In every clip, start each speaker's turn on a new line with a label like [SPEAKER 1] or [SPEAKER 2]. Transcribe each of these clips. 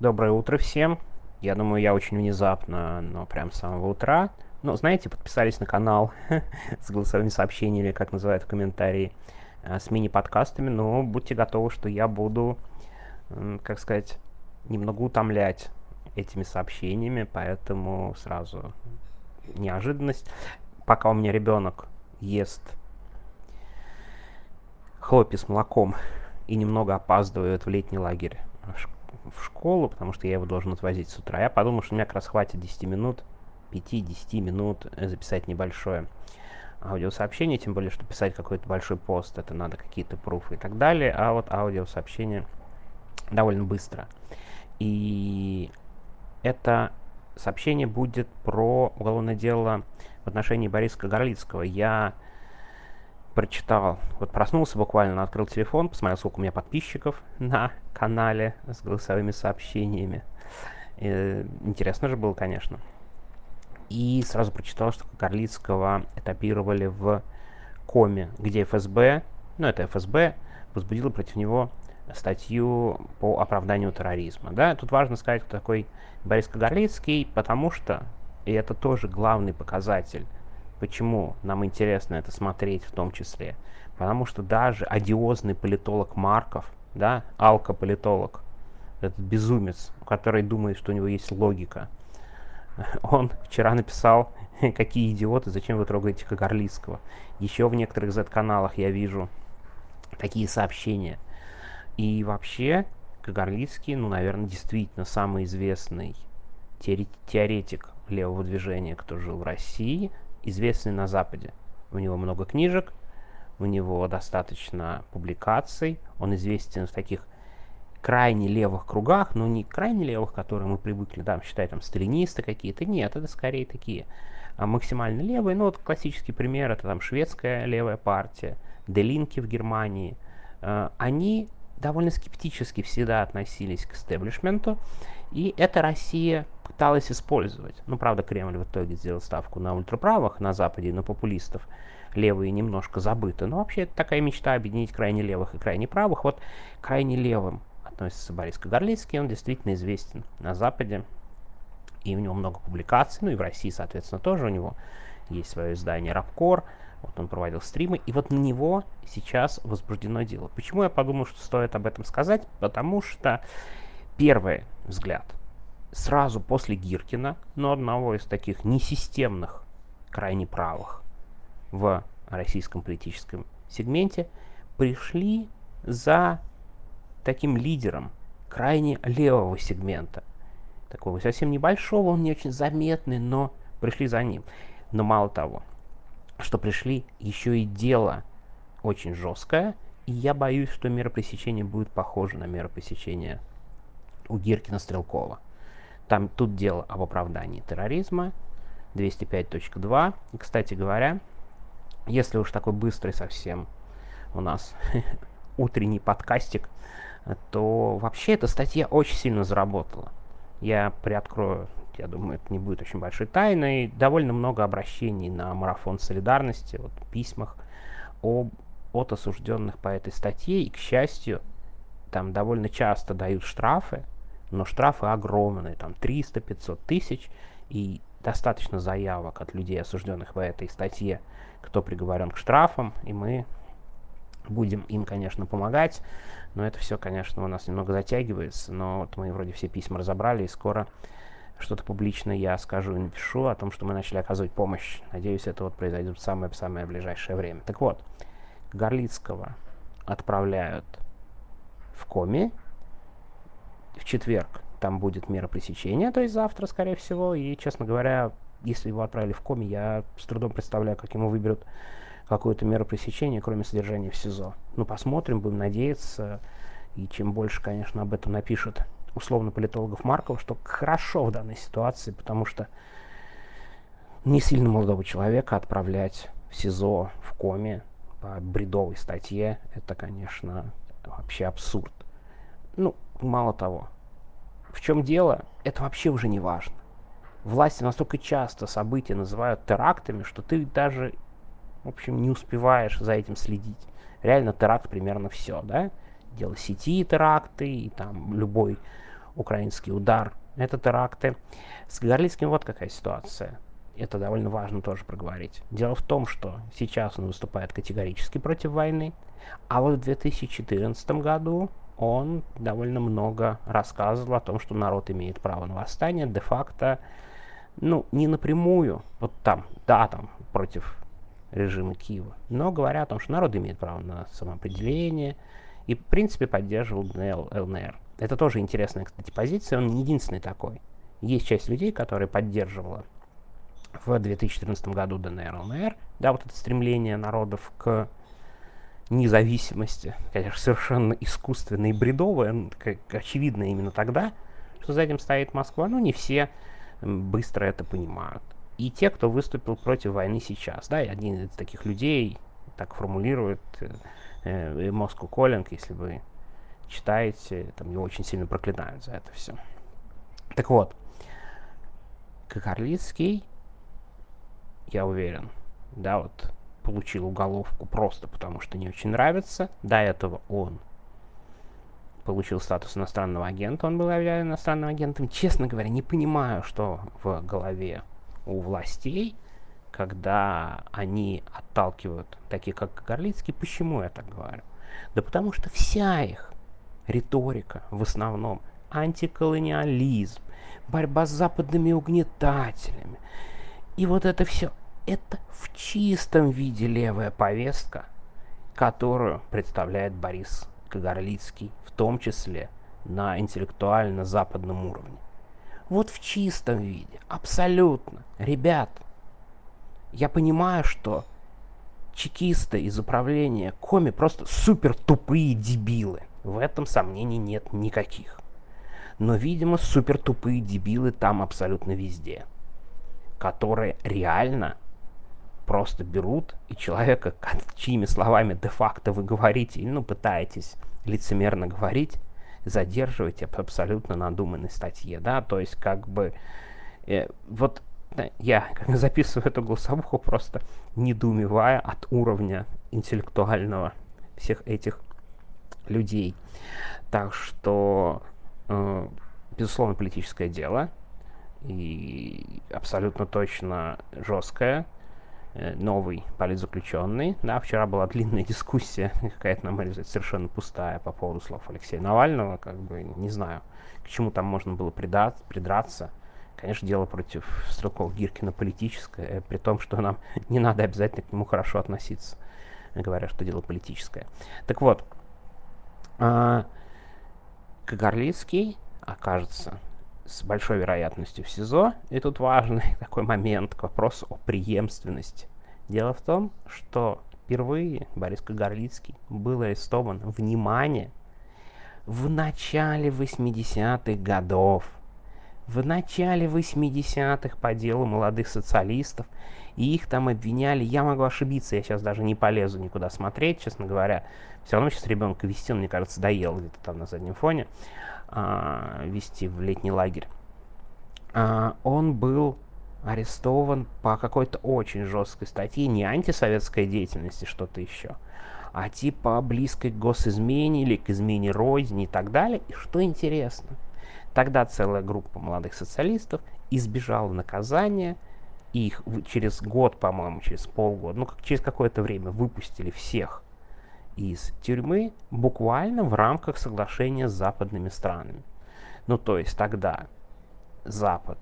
[SPEAKER 1] Доброе утро всем. Я думаю, я очень внезапно, но прям с самого утра. Ну, знаете, подписались на канал с голосовыми сообщениями, как называют в комментарии, э, с мини-подкастами, но будьте готовы, что я буду, как сказать, немного утомлять этими сообщениями, поэтому сразу неожиданность. Пока у меня ребенок ест хлопья с молоком и немного опаздывает в летний лагерь в школу, потому что я его должен отвозить с утра. Я подумал, что у меня как раз хватит 10 минут, 5-10 минут записать небольшое аудиосообщение, тем более, что писать какой-то большой пост, это надо какие-то пруфы и так далее, а вот аудиосообщение довольно быстро. И это сообщение будет про уголовное дело в отношении Бориса Горлицкого. Я прочитал, вот проснулся буквально, открыл телефон, посмотрел, сколько у меня подписчиков на канале с голосовыми сообщениями. И, э, интересно же было, конечно. И сразу прочитал, что Горлицкого этапировали в Коме, где ФСБ, ну это ФСБ, возбудила против него статью по оправданию терроризма. Да? Тут важно сказать, кто такой Борис Горлицкий, потому что, и это тоже главный показатель Почему нам интересно это смотреть в том числе? Потому что даже одиозный политолог Марков, да, алкополитолог, этот безумец, который думает, что у него есть логика, он вчера написал, какие идиоты, зачем вы трогаете Кагарлицкого. Еще в некоторых Z-каналах я вижу такие сообщения. И вообще, Кагарлицкий, ну, наверное, действительно самый известный теоретик левого движения, кто жил в России, известный на Западе. У него много книжек, у него достаточно публикаций, он известен в таких крайне левых кругах, но не крайне левых, которые мы привыкли, да, считать там сталинисты какие-то, нет, это скорее такие а максимально левые, ну вот классический пример, это там шведская левая партия, Делинки в Германии, э, они довольно скептически всегда относились к истеблишменту, и это Россия пыталась использовать. Ну, правда, Кремль в итоге сделал ставку на ультраправых на Западе, на популистов. Левые немножко забыты. Но вообще это такая мечта объединить крайне левых и крайне правых. Вот крайне левым относится Борис Кагарлицкий, он действительно известен на Западе. И у него много публикаций, ну и в России, соответственно, тоже у него есть свое издание «Рабкор», вот он проводил стримы, и вот на него сейчас возбуждено дело. Почему я подумал, что стоит об этом сказать? Потому что первый взгляд сразу после Гиркина, но одного из таких несистемных, крайне правых в российском политическом сегменте, пришли за таким лидером крайне левого сегмента. Такого совсем небольшого, он не очень заметный, но пришли за ним. Но мало того, что пришли еще и дело очень жесткое, и я боюсь, что мера пресечения будет похожа на меру пресечения у Гиркина Стрелкова. Там тут дело об оправдании терроризма, 205.2. И, кстати говоря, если уж такой быстрый совсем у нас утренний подкастик, то вообще эта статья очень сильно заработала. Я приоткрою, я думаю, это не будет очень большой тайной. Довольно много обращений на марафон солидарности, вот, в письмах об, от осужденных по этой статье. И, к счастью, там довольно часто дают штрафы но штрафы огромные, там 300-500 тысяч, и достаточно заявок от людей, осужденных в этой статье, кто приговорен к штрафам, и мы будем им, конечно, помогать, но это все, конечно, у нас немного затягивается, но вот мы вроде все письма разобрали, и скоро что-то публично я скажу и напишу о том, что мы начали оказывать помощь. Надеюсь, это вот произойдет в самое-самое ближайшее время. Так вот, Горлицкого отправляют в коме, в четверг там будет мера пресечения, то есть завтра, скорее всего. И, честно говоря, если его отправили в коме, я с трудом представляю, как ему выберут какую-то меру пресечения, кроме содержания в СИЗО. Ну, посмотрим, будем надеяться. И чем больше, конечно, об этом напишут условно политологов Маркова, что хорошо в данной ситуации, потому что не сильно молодого человека отправлять в СИЗО в коме по бредовой статье, это, конечно, вообще абсурд. Ну, мало того, в чем дело, это вообще уже не важно. Власти настолько часто события называют терактами, что ты даже, в общем, не успеваешь за этим следить. Реально теракт примерно все, да? Дело сети теракты, и там любой украинский удар, это теракты. С Горлицким вот какая ситуация. Это довольно важно тоже проговорить. Дело в том, что сейчас он выступает категорически против войны, а вот в 2014 году он довольно много рассказывал о том, что народ имеет право на восстание, де-факто, ну, не напрямую, вот там, да, там, против режима Киева, но говоря о том, что народ имеет право на самоопределение, и, в принципе, поддерживал ДНЛ, ЛНР. Это тоже интересная, кстати, позиция, он не единственный такой. Есть часть людей, которые поддерживала в 2014 году ДНР, ЛНР, да, вот это стремление народов к независимости, конечно, совершенно искусственное и бредовое, как очевидно именно тогда, что за этим стоит Москва, но не все быстро это понимают. И те, кто выступил против войны сейчас, да, и один из таких людей так формулирует э, э, Moscow Calling, если вы читаете, там его очень сильно проклинают за это все. Так вот, Кагарлицкий, я уверен, да, вот получил уголовку просто потому, что не очень нравится. До этого он получил статус иностранного агента, он был объявлен иностранным агентом. Честно говоря, не понимаю, что в голове у властей, когда они отталкивают таких, как Горлицкий. Почему я так говорю? Да потому что вся их риторика в основном антиколониализм, борьба с западными угнетателями. И вот это все это в чистом виде левая повестка, которую представляет Борис Кагарлицкий, в том числе на интеллектуально-западном уровне. Вот в чистом виде, абсолютно. Ребят, я понимаю, что чекисты из управления Коми просто супер тупые дебилы. В этом сомнений нет никаких. Но, видимо, супер тупые дебилы там абсолютно везде, которые реально просто берут и человека, чьими словами де-факто вы говорите, ну, пытаетесь лицемерно говорить, задерживаете в абсолютно надуманной статье, да, то есть как бы э, вот я как записываю эту голосовуху просто недоумевая от уровня интеллектуального всех этих людей. Так что, э, безусловно, политическое дело и абсолютно точно жесткое, Э, новый политзаключенный. Да, вчера была длинная дискуссия, какая-то, на мой взгляд, совершенно пустая по поводу слов Алексея Навального. Как бы, не знаю, к чему там можно было придраться. придраться. Конечно, дело против Стрелкова Гиркина политическое, при том, что нам не надо обязательно к нему хорошо относиться, говоря, что дело политическое. Так вот, э, Кагарлицкий окажется с большой вероятностью в СИЗО. И тут важный такой момент к вопросу о преемственности. Дело в том, что впервые Борис Кагарлицкий был арестован, внимание, в начале 80-х годов. В начале 80-х по делу молодых социалистов. И их там обвиняли. Я могу ошибиться, я сейчас даже не полезу никуда смотреть, честно говоря. Все равно сейчас ребенка вести, он, мне кажется, доел где-то там на заднем фоне а, вести в летний лагерь. А, он был арестован по какой-то очень жесткой статье, не антисоветской деятельности, что-то еще, а типа близкой к госизмене или к измене родине и так далее. И что интересно, тогда целая группа молодых социалистов избежала наказания, их через год, по-моему, через полгода, ну, как через какое-то время выпустили всех из тюрьмы буквально в рамках соглашения с западными странами. Ну, то есть тогда Запад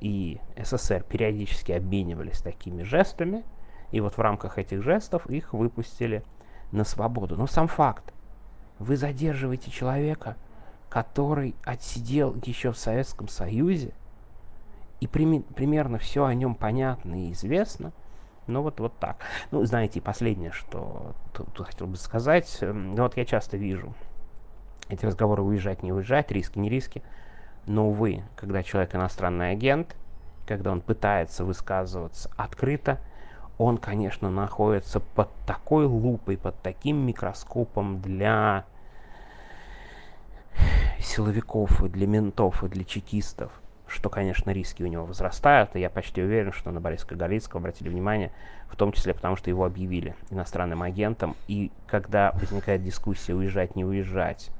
[SPEAKER 1] и СССР периодически обменивались такими жестами, и вот в рамках этих жестов их выпустили на свободу. Но сам факт, вы задерживаете человека, который отсидел еще в Советском Союзе, и при, примерно все о нем понятно и известно, ну вот, вот так. Ну, знаете, последнее, что тут, тут хотел бы сказать. Эм, ну, вот я часто вижу эти разговоры уезжать, не уезжать, риски, не риски. Но, увы, когда человек иностранный агент, когда он пытается высказываться открыто, он, конечно, находится под такой лупой, под таким микроскопом для силовиков, и для ментов, и для чекистов, что, конечно, риски у него возрастают, и я почти уверен, что на Бориса Кагалицкого обратили внимание, в том числе потому, что его объявили иностранным агентом, и когда возникает дискуссия уезжать, не уезжать,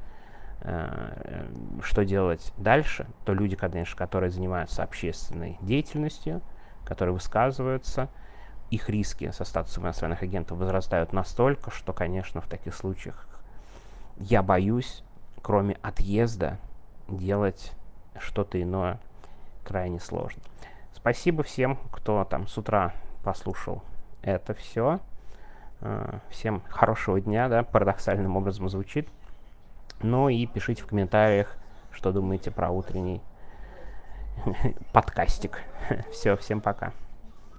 [SPEAKER 1] э, что делать дальше, то люди, конечно, которые занимаются общественной деятельностью, которые высказываются, их риски со статусом иностранных агентов возрастают настолько, что, конечно, в таких случаях я боюсь, кроме отъезда, делать что-то иное крайне сложно. Спасибо всем, кто там с утра послушал это все. А, всем хорошего дня, да, парадоксальным образом звучит. Ну и пишите в комментариях, что думаете про утренний подкастик. Все, всем пока.